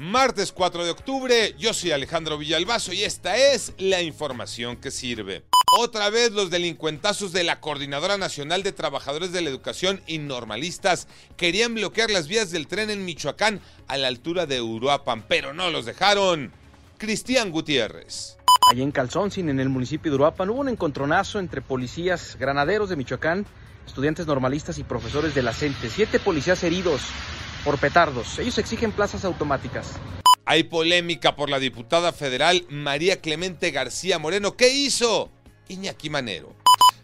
Martes 4 de octubre, yo soy Alejandro Villalbazo y esta es la información que sirve. Otra vez los delincuentazos de la Coordinadora Nacional de Trabajadores de la Educación y Normalistas querían bloquear las vías del tren en Michoacán a la altura de Uruapan, pero no los dejaron. Cristian Gutiérrez. Allí en Calzoncin, en el municipio de Uruapan, hubo un encontronazo entre policías granaderos de Michoacán, estudiantes normalistas y profesores de la CENTE. Siete policías heridos por petardos. Ellos exigen plazas automáticas. Hay polémica por la diputada federal María Clemente García Moreno. ¿Qué hizo? Iñaki Manero.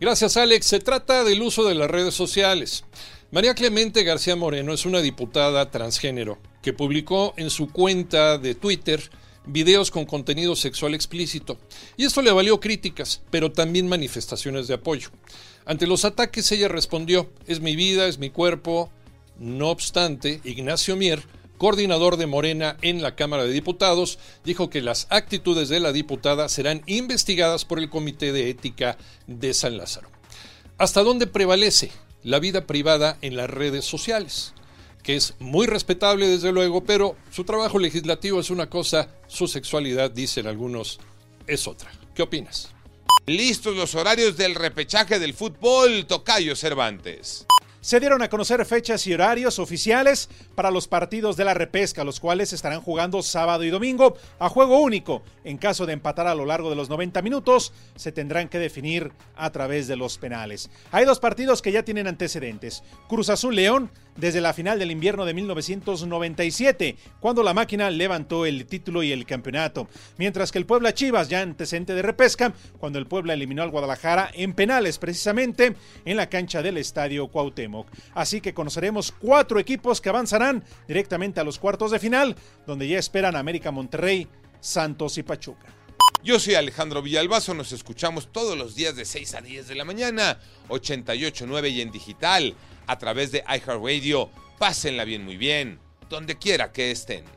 Gracias, Alex. Se trata del uso de las redes sociales. María Clemente García Moreno es una diputada transgénero que publicó en su cuenta de Twitter videos con contenido sexual explícito. Y esto le valió críticas, pero también manifestaciones de apoyo. Ante los ataques ella respondió, es mi vida, es mi cuerpo, no obstante, Ignacio Mier, coordinador de Morena en la Cámara de Diputados, dijo que las actitudes de la diputada serán investigadas por el Comité de Ética de San Lázaro. ¿Hasta dónde prevalece la vida privada en las redes sociales? Que es muy respetable desde luego, pero su trabajo legislativo es una cosa, su sexualidad, dicen algunos, es otra. ¿Qué opinas? Listos los horarios del repechaje del fútbol, Tocayo Cervantes. Se dieron a conocer fechas y horarios oficiales para los partidos de la repesca, los cuales estarán jugando sábado y domingo a juego único. En caso de empatar a lo largo de los 90 minutos, se tendrán que definir a través de los penales. Hay dos partidos que ya tienen antecedentes. Cruz Azul León desde la final del invierno de 1997, cuando la máquina levantó el título y el campeonato. Mientras que el Puebla Chivas, ya antecedente de repesca, cuando el Puebla eliminó al Guadalajara en penales, precisamente en la cancha del Estadio Cuauhtémoc. Así que conoceremos cuatro equipos que avanzarán directamente a los cuartos de final, donde ya esperan América Monterrey, Santos y Pachuca. Yo soy Alejandro Villalbazo, nos escuchamos todos los días de 6 a 10 de la mañana, 88.9 y en digital, a través de iHeartRadio. Pásenla bien, muy bien, donde quiera que estén.